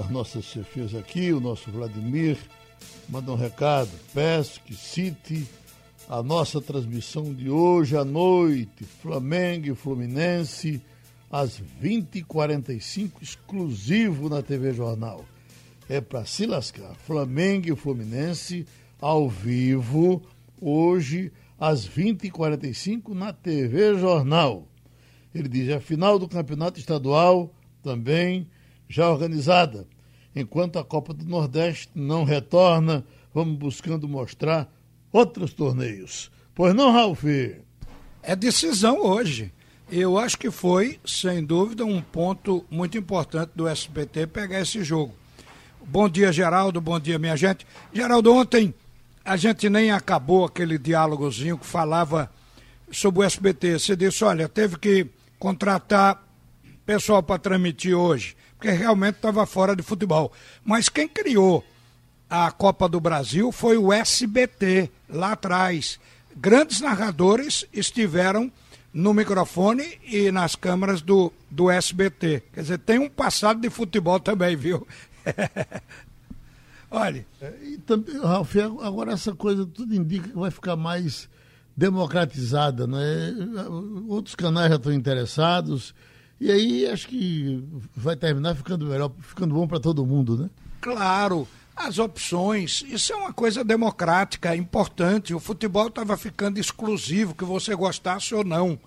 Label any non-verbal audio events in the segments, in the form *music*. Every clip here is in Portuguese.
das nossas chefias aqui, o nosso Vladimir, manda um recado. Peço que cite a nossa transmissão de hoje à noite, Flamengo e Fluminense, às 20h45, exclusivo na TV Jornal. É para se lascar. Flamengo e Fluminense ao vivo, hoje, às 20h45, na TV Jornal. Ele diz: a final do campeonato estadual também já organizada. Enquanto a Copa do Nordeste não retorna, vamos buscando mostrar outros torneios. Pois não, Ralf? É decisão hoje. Eu acho que foi, sem dúvida, um ponto muito importante do SBT pegar esse jogo. Bom dia, Geraldo. Bom dia, minha gente. Geraldo, ontem a gente nem acabou aquele diálogozinho que falava sobre o SBT. Você disse, olha, teve que contratar pessoal para transmitir hoje, porque realmente estava fora de futebol. Mas quem criou a Copa do Brasil foi o SBT, lá atrás. Grandes narradores estiveram no microfone e nas câmeras do, do SBT. Quer dizer, tem um passado de futebol também, viu? *laughs* Olha. É, e também, Ralf, agora essa coisa tudo indica que vai ficar mais democratizada, né? Outros canais já estão interessados. E aí acho que vai terminar ficando melhor, ficando bom para todo mundo, né? Claro, as opções, isso é uma coisa democrática, importante. O futebol estava ficando exclusivo, que você gostasse ou não.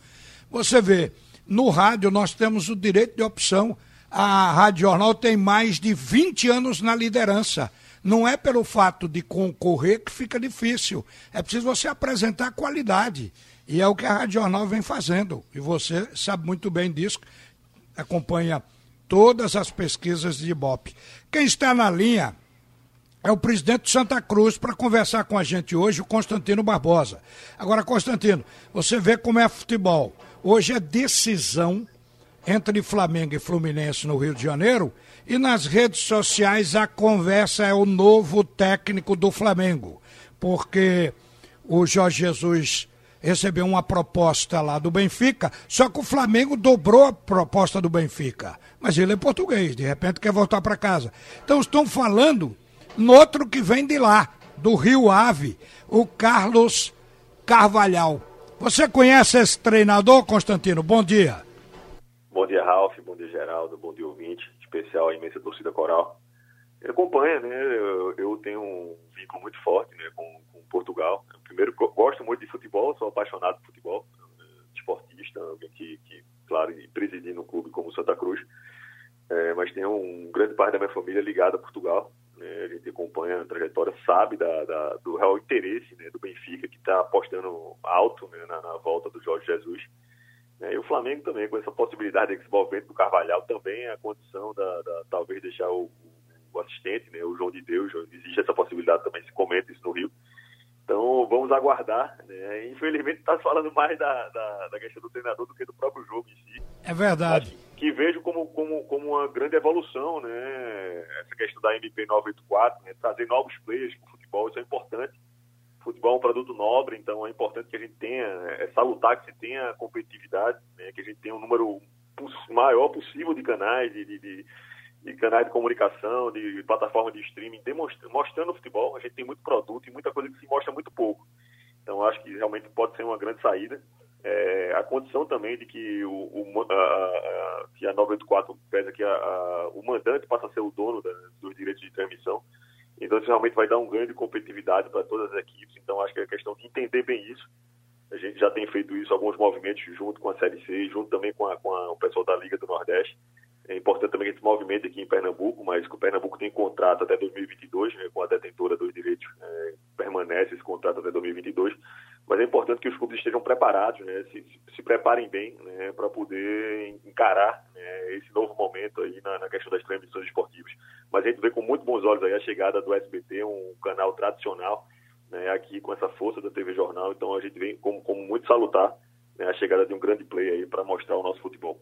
Você vê, no rádio nós temos o direito de opção. A Rádio Jornal tem mais de 20 anos na liderança. Não é pelo fato de concorrer que fica difícil. É preciso você apresentar qualidade. E é o que a Rádio Jornal vem fazendo. E você sabe muito bem disso, acompanha todas as pesquisas de Ibope. Quem está na linha é o presidente de Santa Cruz para conversar com a gente hoje, o Constantino Barbosa. Agora, Constantino, você vê como é futebol. Hoje é decisão entre Flamengo e Fluminense no Rio de Janeiro e nas redes sociais a conversa é o novo técnico do Flamengo, porque o Jorge Jesus recebeu uma proposta lá do Benfica, só que o Flamengo dobrou a proposta do Benfica. Mas ele é português, de repente quer voltar para casa. Então estão falando no outro que vem de lá, do Rio Ave, o Carlos Carvalhal. Você conhece esse treinador, Constantino? Bom dia. Bom dia, Ralf. Bom dia, Geraldo. Bom dia, ouvinte especial a imensa torcida coral. Ele acompanha, né? Eu, eu, tenho um vínculo muito forte né, com, com Portugal. Primeiro, gosto muito de futebol, sou apaixonado por futebol, esportista, alguém que, que claro, presidi no clube como Santa Cruz. É, mas tenho um grande parte da minha família ligada a Portugal. Né, a gente acompanha a trajetória, sabe da, da do real interesse né, do Benfica, que está apostando alto né, na, na volta do Jorge Jesus. É, e o Flamengo também, com essa possibilidade de desenvolvimento do Carvalhal, também a condição da, da talvez deixar o, o, assistente, né, o João de Deus, existe essa possibilidade também, se comenta isso no Rio. Então vamos aguardar. Né? Infelizmente está falando mais da, da, da, questão do treinador do que do próprio jogo em si. É verdade. que vejo como, como, como uma grande evolução, né? Essa questão da MP 984, né? trazer novos players para o futebol, isso é importante futebol é um produto nobre, então é importante que a gente tenha, é salutar que se tenha competitividade, né, que a gente tenha um número maior possível de canais, de, de, de canais de comunicação, de plataformas de streaming, mostrando o futebol. A gente tem muito produto e muita coisa que se mostra muito pouco. Então acho que realmente pode ser uma grande saída. É, a condição também de que o, o a, a, que a 984 pesa que a, o mandante passa a ser o dono da, dos direitos de transmissão. Então isso realmente vai dar um ganho de competitividade para todas as equipes. Então acho que é questão de entender bem isso. A gente já tem feito isso, alguns movimentos junto com a Série C, junto também com, a, com o pessoal da Liga do Nordeste. É importante também que a gente movimente aqui em Pernambuco, mas que o Pernambuco tem contrato até 2022, né, com a detentora dos direitos, é, permanece esse contrato até 2022. Mas é importante que os clubes estejam preparados, né, se, se, preparem bem né, para poder encarar né, esse novo momento aí na, na, questão das transmissões esportivas. Mas a gente vê com muito bons olhos aí a chegada do SBT, um canal tradicional, né, aqui com essa força da TV Jornal. Então a gente vê como, como muito salutar né, a chegada de um grande play aí para mostrar o nosso futebol.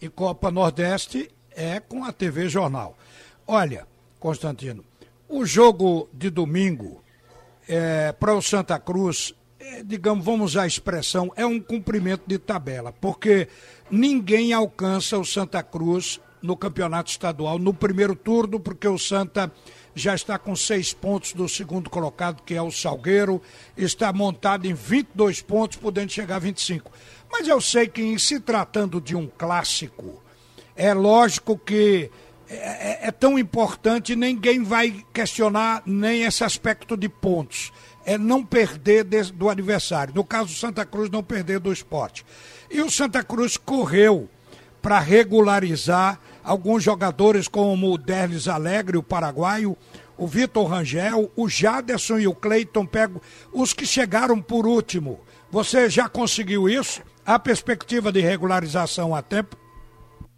E Copa Nordeste é com a TV Jornal. Olha, Constantino, o jogo de domingo é, para o Santa Cruz é, digamos, vamos a expressão, é um cumprimento de tabela, porque ninguém alcança o Santa Cruz no campeonato estadual no primeiro turno, porque o Santa já está com seis pontos do segundo colocado, que é o Salgueiro, está montado em 22 pontos, podendo chegar a 25. Mas eu sei que, em se tratando de um clássico, é lógico que é, é, é tão importante, ninguém vai questionar nem esse aspecto de pontos. É não perder de, do adversário. No caso do Santa Cruz, não perder do esporte. E o Santa Cruz correu para regularizar alguns jogadores como o Derlis Alegre, o paraguaio, o Vitor Rangel, o Jaderson e o Cleiton Pego, os que chegaram por último. Você já conseguiu isso? Há perspectiva de regularização a tempo?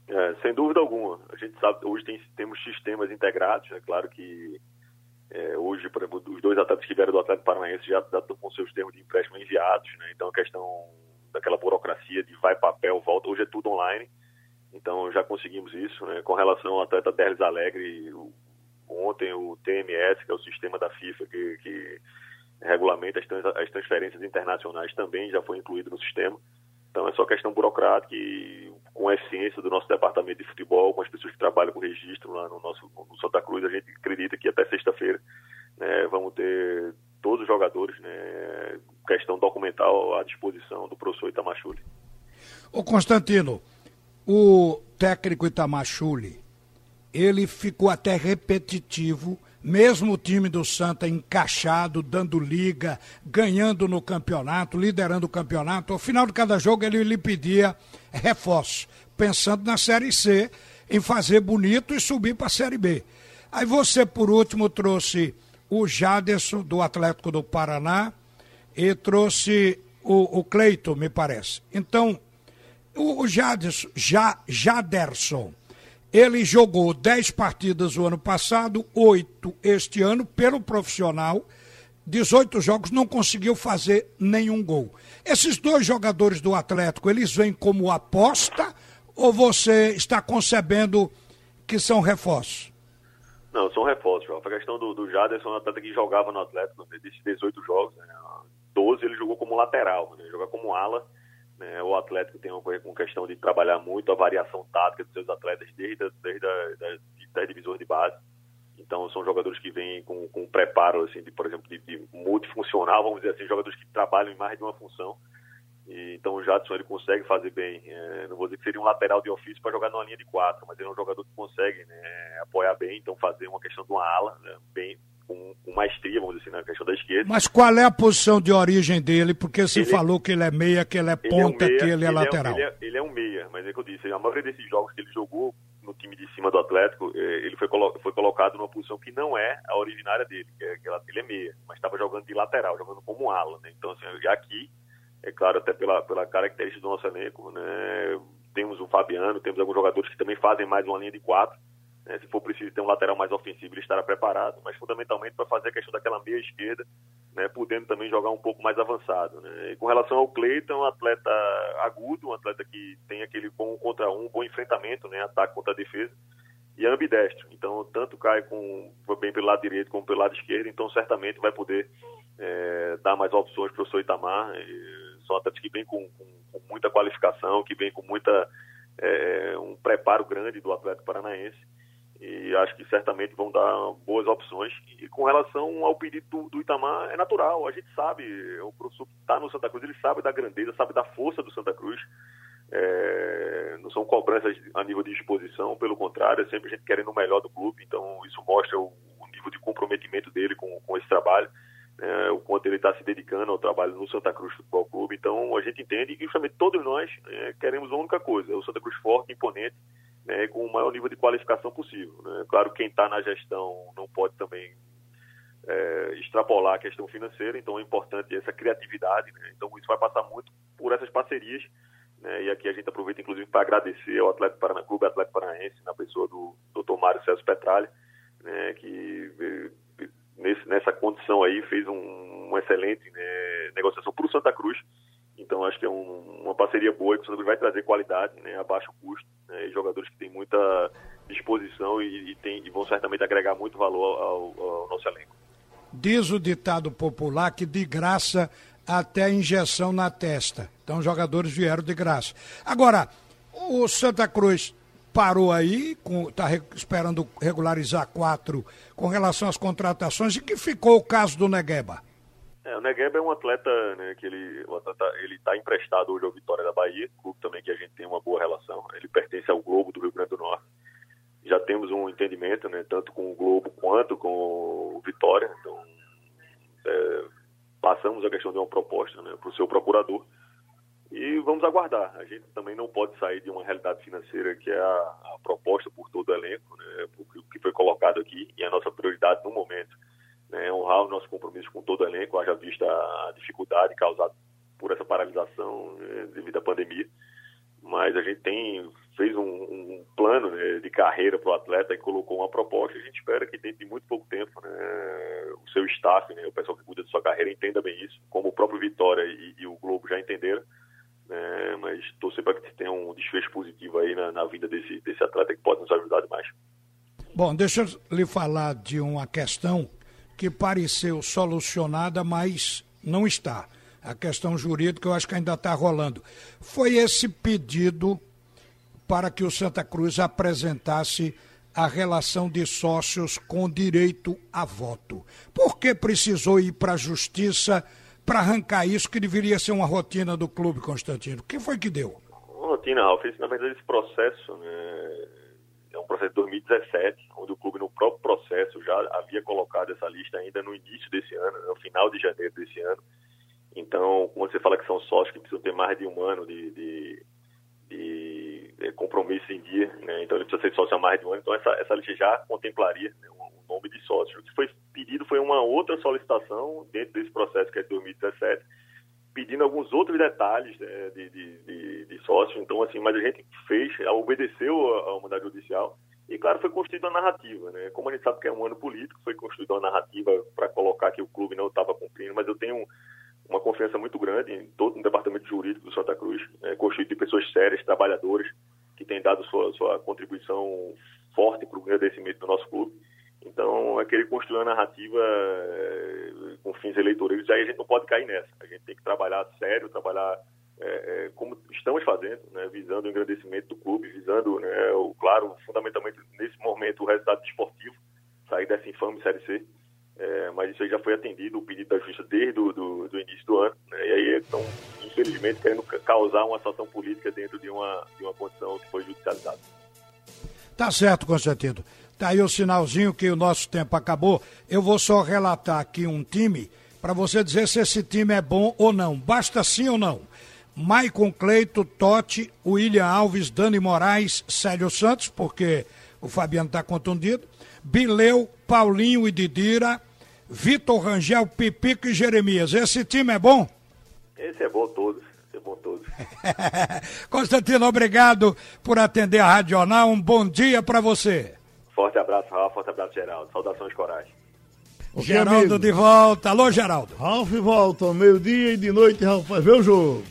É, sem dúvida alguma. A gente sabe, hoje tem, temos sistemas integrados, é claro que é, hoje, por exemplo, os dois atletas que vieram do Atlético Paranaense já estão com seus termos de empréstimo enviados, né? então a questão daquela burocracia de vai papel, volta, hoje é tudo online, então já conseguimos isso. Né? Com relação ao atleta Derlis Alegre, ontem o TMS, que é o sistema da FIFA que, que regulamenta as transferências internacionais, também já foi incluído no sistema. Então é só questão burocrática e com a essência do nosso departamento de futebol, com as pessoas que trabalham com registro lá no nosso no Santa Cruz, a gente acredita que até sexta-feira né, vamos ter todos os jogadores, né, questão documental à disposição do professor Itamachule. Ô Constantino, o técnico Itamachule, ele ficou até repetitivo mesmo o time do Santa encaixado, dando liga, ganhando no campeonato, liderando o campeonato, ao final de cada jogo ele lhe pedia reforço, pensando na Série C, em fazer bonito e subir para a Série B. Aí você, por último, trouxe o Jaderson, do Atlético do Paraná, e trouxe o, o Cleito, me parece. Então, o, Jaderson, ja, Jaderson, ele jogou 10 partidas o ano passado, 8 este ano, pelo profissional. 18 jogos, não conseguiu fazer nenhum gol. Esses dois jogadores do Atlético, eles vêm como aposta ou você está concebendo que são reforços? Não, são reforços. A questão do, do Jaderson, um atleta que jogava no Atlético, né, desses 18 jogos, né, 12 ele jogou como lateral, né, joga como ala né? O Atlético tem uma com questão de trabalhar muito a variação tática dos seus atletas desde, desde a, das, das divisões de base. Então, são jogadores que vêm com, com preparo, assim, de, por exemplo, de, de, multifuncional, vamos dizer assim, jogadores que trabalham em mais de uma função. E, então, o Jadson ele consegue fazer bem. É, não vou dizer que seria um lateral de ofício para jogar numa linha de quatro, mas ele é um jogador que consegue né, apoiar bem, então fazer uma questão de uma ala né, bem, com, com maestria, vamos dizer assim, na questão da esquerda. Mas qual é a posição de origem dele? Porque se ele, falou que ele é meia, que ele é ponta, ele é um meia, que ele é ele lateral. É um, ele, é, ele, é, um meia, mas é que eu disse, a maioria desses jogos que ele jogou no time de cima do Atlético, é, ele foi, colo foi colocado numa posição que não é a originária dele, que é, que ele é meia, mas estava jogando de lateral, jogando como ala, né? Então, assim, aqui, é claro, até pela, pela característica do nosso elenco, né? Temos o Fabiano, temos alguns jogadores que também fazem mais uma linha de quatro, né, se for preciso ter um lateral mais ofensivo, ele estará preparado, mas fundamentalmente para fazer a questão daquela meia esquerda, né, podendo também jogar um pouco mais avançado. Né. Com relação ao Cleiton, um atleta agudo, um atleta que tem aquele bom contra um, bom enfrentamento, né, ataque contra a defesa, e ambidestro. Então, tanto cai com, bem pelo lado direito como pelo lado esquerdo, então certamente vai poder é, dar mais opções para o professor Itamar. E são atletas que vêm com, com, com, muita qualificação, que vêm com muita é, um preparo grande do Atlético Paranaense e acho que certamente vão dar boas opções. E com relação ao pedido do, do Itamar, é natural, a gente sabe, o professor que está no Santa Cruz, ele sabe da grandeza, sabe da força do Santa Cruz. É, não são cobranças a nível de exposição, pelo contrário, é sempre a gente querendo o melhor do clube, então isso mostra o, o nível de comprometimento dele com, com esse trabalho, né, o quanto ele está se dedicando ao trabalho no Santa Cruz Futebol Clube. Então a gente entende que justamente todos nós é, queremos uma única coisa: é o Santa Cruz forte, imponente, né, com o maior nível de qualificação possível. Né? Claro, quem está na gestão não pode também é, extrapolar a questão financeira, então é importante essa criatividade. Né? Então isso vai passar muito por essas parcerias. Né? E aqui a gente aproveita, inclusive, para agradecer ao Atlético Parana, Clube Atlético Paranaense, na pessoa do Dr. Mário Celso Petralha, né? que nesse, nessa condição aí fez um, uma excelente né, negociação para o Santa Cruz então acho que é um, uma parceria boa que o Santa vai trazer qualidade, né, a baixo custo, né, e jogadores que têm muita disposição e, e, tem, e vão certamente agregar muito valor ao, ao, nosso elenco. Diz o ditado popular que de graça até injeção na testa. Então os jogadores vieram de graça. Agora, o Santa Cruz parou aí, está esperando regularizar quatro com relação às contratações, e que ficou o caso do Negueba? É, o Negueba é um atleta, né, que ele ele está emprestado hoje ao Vitória da Bahia, clube também que a gente tem uma boa relação. Ele pertence ao Globo do Rio Grande do Norte. Já temos um entendimento, né, tanto com o Globo quanto com o Vitória. Então, é, passamos a questão de uma proposta né, para o seu procurador e vamos aguardar. A gente também não pode sair de uma realidade financeira que é a, a proposta por todo o elenco, né, o que foi colocado aqui e a nossa prioridade no momento né, honrar o nosso compromisso com todo o elenco, haja vista a dificuldade causada por essa paralisação né, devido à pandemia. Mas a gente tem fez um, um plano né, de carreira para o atleta e colocou uma proposta. A gente espera que dentro de muito pouco tempo né, o seu staff, né, o pessoal que cuida da sua carreira, entenda bem isso, como o próprio Vitória e, e o Globo já entenderam. Né, mas torcer para que tenha um desfecho positivo aí na, na vida desse, desse atleta que pode nos ajudar demais. Bom, deixa eu lhe falar de uma questão que pareceu solucionada, mas não está. A questão jurídica eu acho que ainda está rolando. Foi esse pedido para que o Santa Cruz apresentasse a relação de sócios com direito a voto. Por que precisou ir para a justiça para arrancar isso que deveria ser uma rotina do clube, Constantino? O que foi que deu? Rotina, Ralf. Na verdade, esse processo né, é um processo de 2017, onde o clube, no próprio processo, já havia colocado essa lista ainda no início desse ano, no final de janeiro desse ano. Então, quando você fala que são sócios que precisam ter mais de um ano de, de, de, de compromisso em dia, né? então ele precisa ser sócio há mais de um ano, então essa, essa lista já contemplaria né, o nome de sócio. O que foi pedido foi uma outra solicitação dentro desse processo que é de 2017, pedindo alguns outros detalhes né, de, de, de, sócio. Então, assim, mas a gente fez, obedeceu a, a judicial e, claro, foi construída uma narrativa. Né? Como a gente sabe que é um ano político, foi construída uma narrativa para colocar que o clube não estava cumprindo, mas eu tenho uma confiança muito grande em todo o departamento jurídico do Santa Cruz, né? construído de pessoas sérias, trabalhadoras, que têm dado sua, sua contribuição forte para o agradecimento do nosso clube. Então, é querer construir uma narrativa é, com fins eleitorais, aí a gente não pode cair nessa. A gente tem que trabalhar sério, trabalhar é, é, como estamos fazendo, né, visando o engrandecimento do clube, visando, né, o, claro, fundamentalmente nesse momento, o resultado esportivo, sair dessa infame Série C. É, mas isso aí já foi atendido, o pedido da justiça desde do, do, do início do ano. Né, e aí estão, infelizmente, querendo causar uma situação política dentro de uma, de uma condição que foi judicializada. Tá certo, Constantino. Tá aí o sinalzinho que o nosso tempo acabou. Eu vou só relatar aqui um time para você dizer se esse time é bom ou não. Basta sim ou não. Maicon Cleito, Totti, William Alves, Dani Moraes, Célio Santos, porque o Fabiano está contundido, Bileu, Paulinho e Didira, Vitor Rangel, Pipico e Jeremias. Esse time é bom? Esse é bom todos. Esse é bom todos. *laughs* Constantino, obrigado por atender a Radional. Um bom dia para você. Forte abraço, Rafa. Forte abraço, Geraldo. Saudações, coragem. Okay, Geraldo amigo. de volta. Alô, Geraldo. Ralf volta ao meio-dia e de noite Ralf vai ver o jogo.